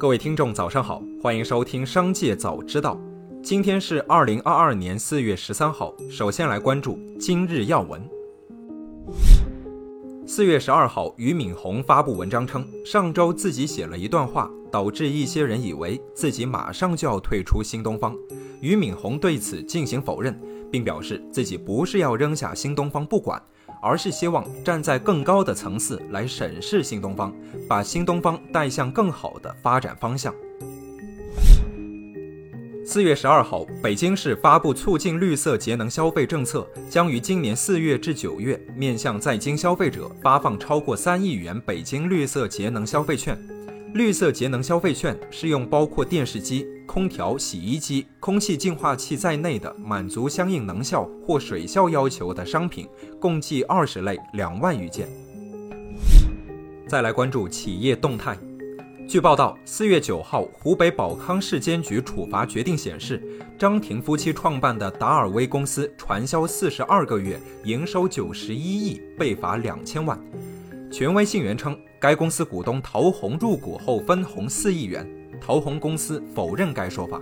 各位听众，早上好，欢迎收听《商界早知道》。今天是二零二二年四月十三号。首先来关注今日要闻。四月十二号，俞敏洪发布文章称，上周自己写了一段话，导致一些人以为自己马上就要退出新东方。俞敏洪对此进行否认，并表示自己不是要扔下新东方不管。而是希望站在更高的层次来审视新东方，把新东方带向更好的发展方向。四月十二号，北京市发布促进绿色节能消费政策，将于今年四月至九月面向在京消费者发放超过三亿元北京绿色节能消费券。绿色节能消费券适用包括电视机。空调、洗衣机、空气净化器在内的满足相应能效或水效要求的商品，共计二十类，两万余件。再来关注企业动态。据报道，四月九号，湖北保康市监局处罚决定显示，张婷夫妻创办的达尔威公司传销四十二个月，营收九十一亿，被罚两千万。权威信源称，该公司股东陶虹入股后分红四亿元。陶虹公司否认该说法。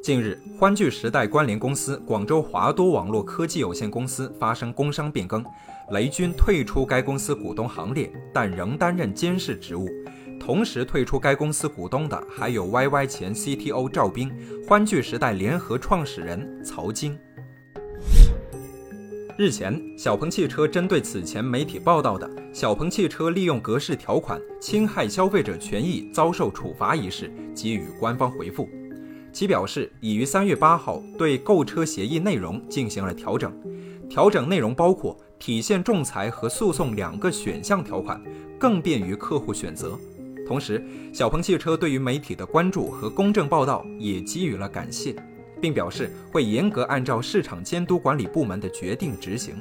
近日，欢聚时代关联公司广州华都网络科技有限公司发生工商变更，雷军退出该公司股东行列，但仍担任监事职务。同时退出该公司股东的还有 YY 前 CTO 赵斌、欢聚时代联合创始人曹晶。日前，小鹏汽车针对此前媒体报道的小鹏汽车利用格式条款侵害消费者权益遭受处罚一事，给予官方回复。其表示已于三月八号对购车协议内容进行了调整，调整内容包括体现仲裁和诉讼两个选项条款，更便于客户选择。同时，小鹏汽车对于媒体的关注和公正报道也给予了感谢。并表示会严格按照市场监督管理部门的决定执行。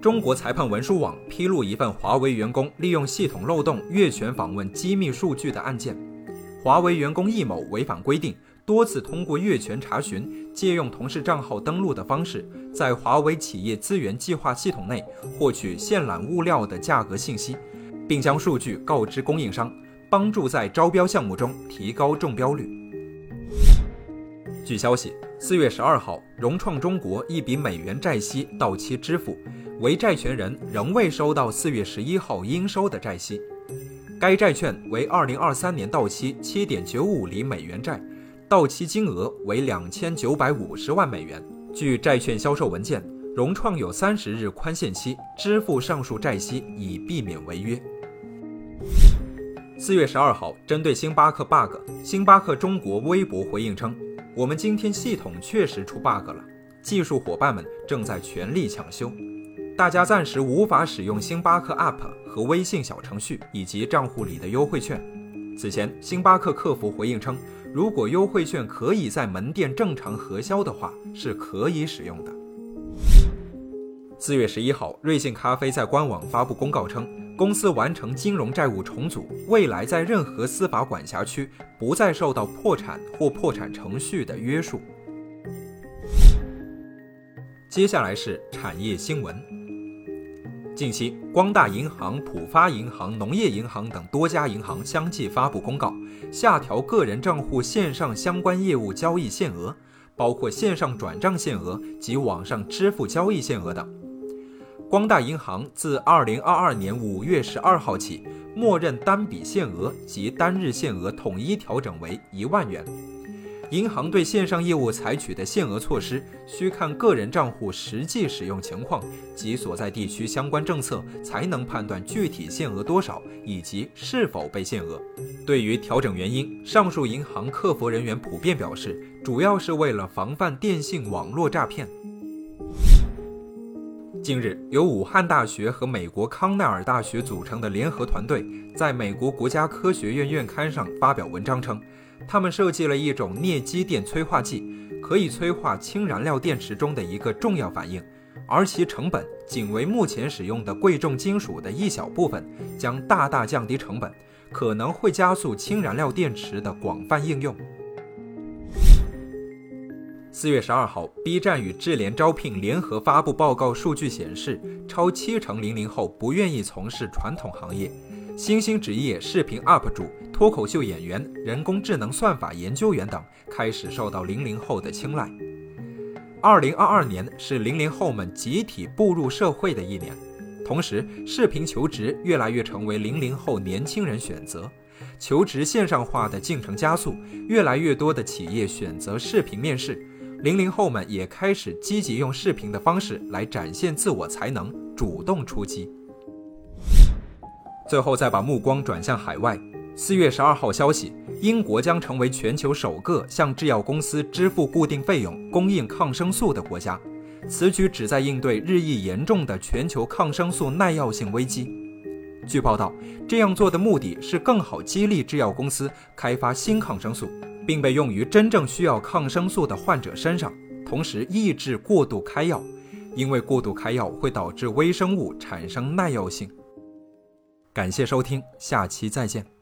中国裁判文书网披露一份华为员工利用系统漏洞越权访问机密数据的案件。华为员工易某违反规定，多次通过越权查询、借用同事账号登录的方式，在华为企业资源计划系统内获取线缆物料的价格信息，并将数据告知供应商，帮助在招标项目中提高中标率。据消息，四月十二号，融创中国一笔美元债息到期支付，为债权人仍未收到四月十一号应收的债息。该债券为二零二三年到期七点九五厘美元债，到期金额为两千九百五十万美元。据债券销售文件，融创有三十日宽限期支付上述债息，以避免违约。四月十二号，针对星巴克 bug，星巴克中国微博回应称。我们今天系统确实出 bug 了，技术伙伴们正在全力抢修，大家暂时无法使用星巴克 App 和微信小程序以及账户里的优惠券。此前，星巴克客服回应称，如果优惠券可以在门店正常核销的话，是可以使用的。四月十一号，瑞幸咖啡在官网发布公告称。公司完成金融债务重组，未来在任何司法管辖区不再受到破产或破产程序的约束。接下来是产业新闻。近期，光大银行、浦发银行、农业银行等多家银行相继发布公告，下调个人账户线上相关业务交易限额，包括线上转账限额及网上支付交易限额等。光大银行自二零二二年五月十二号起，默认单笔限额及单日限额统一调整为一万元。银行对线上业务采取的限额措施，需看个人账户实际使用情况及所在地区相关政策，才能判断具体限额多少以及是否被限额。对于调整原因，上述银行客服人员普遍表示，主要是为了防范电信网络诈骗。近日，由武汉大学和美国康奈尔大学组成的联合团队，在美国国家科学院院刊上发表文章称，他们设计了一种镍基电催化剂，可以催化氢燃料电池中的一个重要反应，而其成本仅为目前使用的贵重金属的一小部分，将大大降低成本，可能会加速氢燃料电池的广泛应用。四月十二号，B 站与智联招聘联合发布报告，数据显示，超七成零零后不愿意从事传统行业，新兴职业视频 UP 主、脱口秀演员、人工智能算法研究员等开始受到零零后的青睐。二零二二年是零零后们集体步入社会的一年，同时，视频求职越来越成为零零后年轻人选择。求职线上化的进程加速，越来越多的企业选择视频面试，零零后们也开始积极用视频的方式来展现自我才能，主动出击。最后，再把目光转向海外。四月十二号消息，英国将成为全球首个向制药公司支付固定费用供应抗生素的国家。此举旨在应对日益严重的全球抗生素耐药性危机。据报道，这样做的目的是更好激励制药公司开发新抗生素，并被用于真正需要抗生素的患者身上，同时抑制过度开药，因为过度开药会导致微生物产生耐药性。感谢收听，下期再见。